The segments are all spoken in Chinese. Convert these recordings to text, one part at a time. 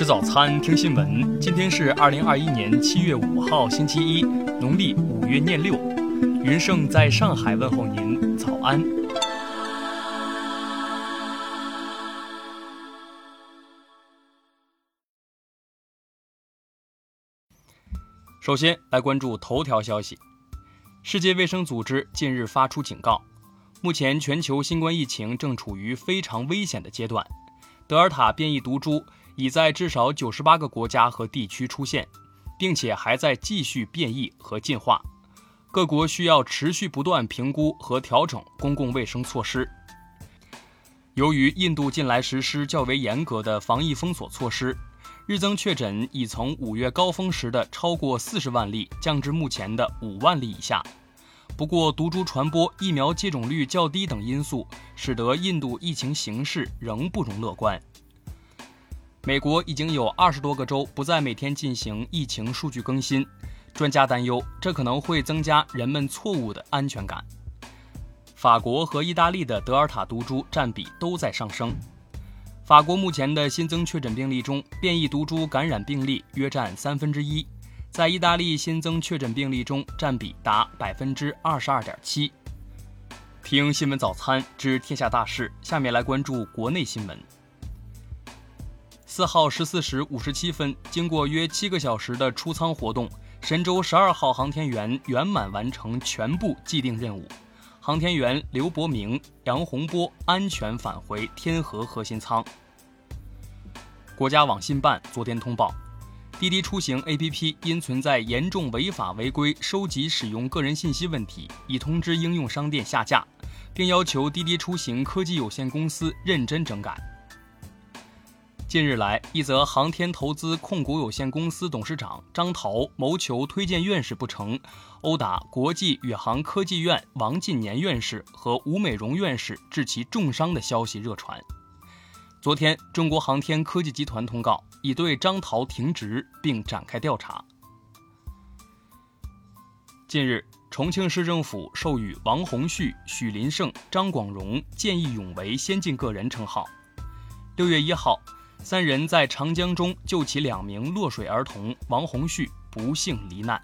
吃早餐，听新闻。今天是二零二一年七月五号，星期一，农历五月廿六。云盛在上海问候您，早安。首先来关注头条消息。世界卫生组织近日发出警告，目前全球新冠疫情正处于非常危险的阶段，德尔塔变异毒株已在至少九十八个国家和地区出现，并且还在继续变异和进化。各国需要持续不断评估和调整公共卫生措施。由于印度近来实施较为严格的防疫封锁措施。日增确诊已从五月高峰时的超过四十万例降至目前的五万例以下。不过，毒株传播、疫苗接种率较低等因素，使得印度疫情形势仍不容乐观。美国已经有二十多个州不再每天进行疫情数据更新，专家担忧这可能会增加人们错误的安全感。法国和意大利的德尔塔毒株占比都在上升。法国目前的新增确诊病例中，变异毒株感染病例约占三分之一，在意大利新增确诊病例中占比达百分之二十二点七。听新闻早餐知天下大事，下面来关注国内新闻。四号十四时五十七分，经过约七个小时的出舱活动，神舟十二号航天员圆满完成全部既定任务。航天员刘伯明、杨洪波安全返回天河核心舱。国家网信办昨天通报，滴滴出行 APP 因存在严重违法违规收集使用个人信息问题，已通知应用商店下架，并要求滴滴出行科技有限公司认真整改。近日来，一则航天投资控股有限公司董事长张涛谋求推荐院士不成，殴打国际宇航科技院王进年院士和吴美荣院士，致其重伤的消息热传。昨天，中国航天科技集团通告已对张涛停职并展开调查。近日，重庆市政府授予王洪旭、许林胜、张广荣见义勇为先进个人称号。六月一号。三人在长江中救起两名落水儿童，王洪旭不幸罹难。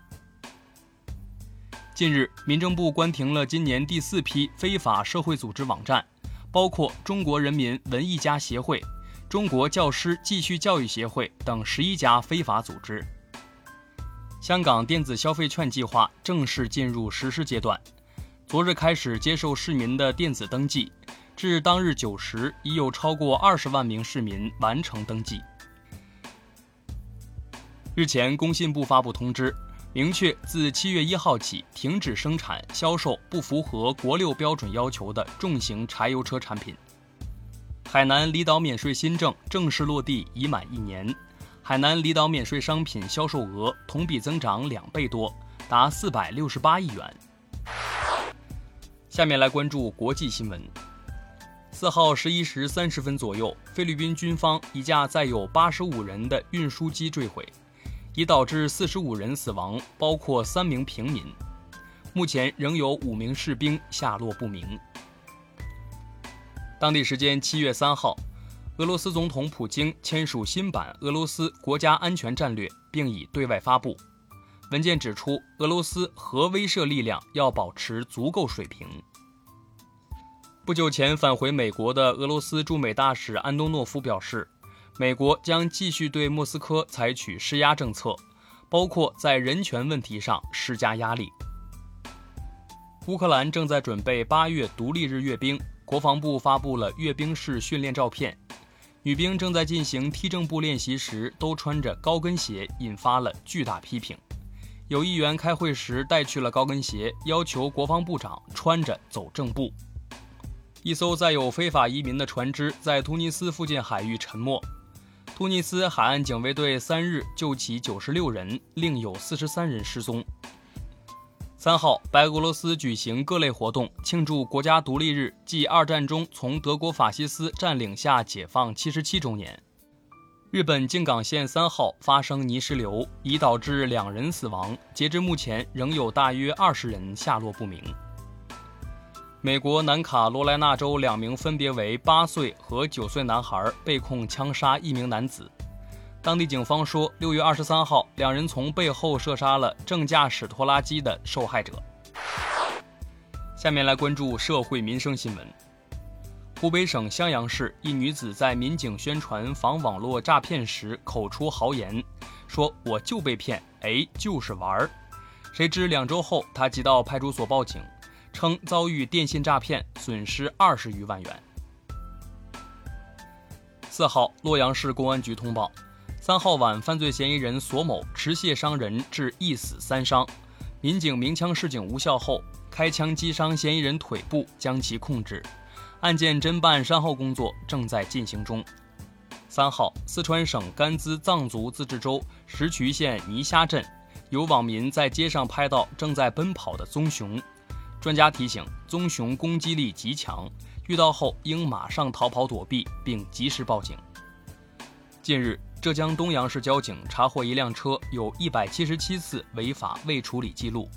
近日，民政部关停了今年第四批非法社会组织网站，包括中国人民文艺家协会、中国教师继续教育协会等十一家非法组织。香港电子消费券计划正式进入实施阶段，昨日开始接受市民的电子登记。至当日九时，已有超过二十万名市民完成登记。日前，工信部发布通知，明确自七月一号起停止生产、销售不符合国六标准要求的重型柴油车产品。海南离岛免税新政正式落地已满一年，海南离岛免税商品销售额同比增长两倍多，达四百六十八亿元。下面来关注国际新闻。四号十一时三十分左右，菲律宾军方一架载有八十五人的运输机坠毁，已导致四十五人死亡，包括三名平民。目前仍有五名士兵下落不明。当地时间七月三号，俄罗斯总统普京签署新版俄罗斯国家安全战略，并已对外发布。文件指出，俄罗斯核威慑力量要保持足够水平。不久前返回美国的俄罗斯驻美大使安东诺夫表示，美国将继续对莫斯科采取施压政策，包括在人权问题上施加压力。乌克兰正在准备八月独立日阅兵，国防部发布了阅兵式训练照片，女兵正在进行踢正步练习时都穿着高跟鞋，引发了巨大批评。有议员开会时带去了高跟鞋，要求国防部长穿着走正步。一艘载有非法移民的船只在突尼斯附近海域沉没，突尼斯海岸警卫队三日救起九十六人，另有四十三人失踪。三号，白俄罗斯举行各类活动庆祝国家独立日暨二战中从德国法西斯占领下解放七十七周年。日本静冈县三号发生泥石流，已导致两人死亡，截至目前仍有大约二十人下落不明。美国南卡罗来纳州两名分别为八岁和九岁男孩被控枪杀一名男子。当地警方说，六月二十三号，两人从背后射杀了正驾驶拖拉机的受害者。下面来关注社会民生新闻。湖北省襄阳市一女子在民警宣传防网络诈骗时，口出豪言，说我就被骗，哎，就是玩儿。谁知两周后，她即到派出所报警，称遭遇电信诈骗，损失二十余万元。四号，洛阳市公安局通报，三号晚，犯罪嫌疑人索某持械伤人致一死三伤，民警鸣枪示警无效后，开枪击伤嫌疑人腿部，将其控制。案件侦办善后工作正在进行中。三号，四川省甘孜藏族自治州石渠县泥虾镇。有网民在街上拍到正在奔跑的棕熊，专家提醒，棕熊攻击力极强，遇到后应马上逃跑躲避，并及时报警。近日，浙江东阳市交警查获一辆车，有一百七十七次违法未处理记录，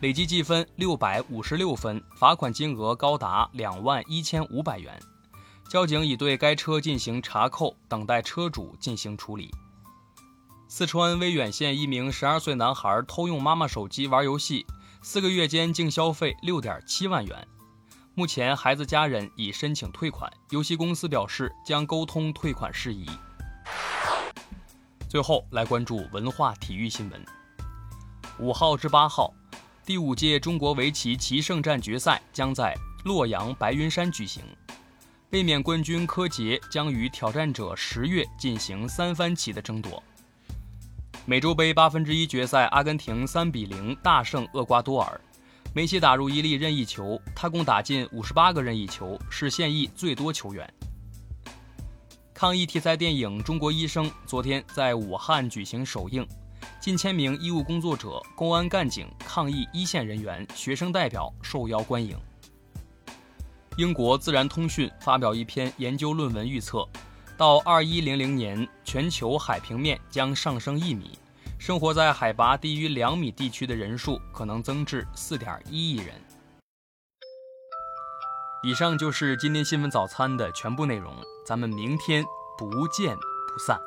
累计记分六百五十六分，罚款金额高达两万一千五百元。交警已对该车进行查扣，等待车主进行处理。四川威远县一名十二岁男孩偷用妈妈手机玩游戏，四个月间净消费六点七万元。目前孩子家人已申请退款，游戏公司表示将沟通退款事宜。最后来关注文化体育新闻。五号至八号，第五届中国围棋棋圣战决赛将在洛阳白云山举行，卫冕冠军柯洁将与挑战者十月进行三番棋的争夺。美洲杯八分之一决赛，阿根廷三比零大胜厄瓜多尔，梅西打入一粒任意球，他共打进五十八个任意球，是现役最多球员。抗疫题材电影《中国医生》昨天在武汉举行首映，近千名医务工作者、公安干警、抗疫一线人员、学生代表受邀观影。英国自然通讯发表一篇研究论文预测。到二一零零年，全球海平面将上升一米，生活在海拔低于两米地区的人数可能增至四点一亿人。以上就是今天新闻早餐的全部内容，咱们明天不见不散。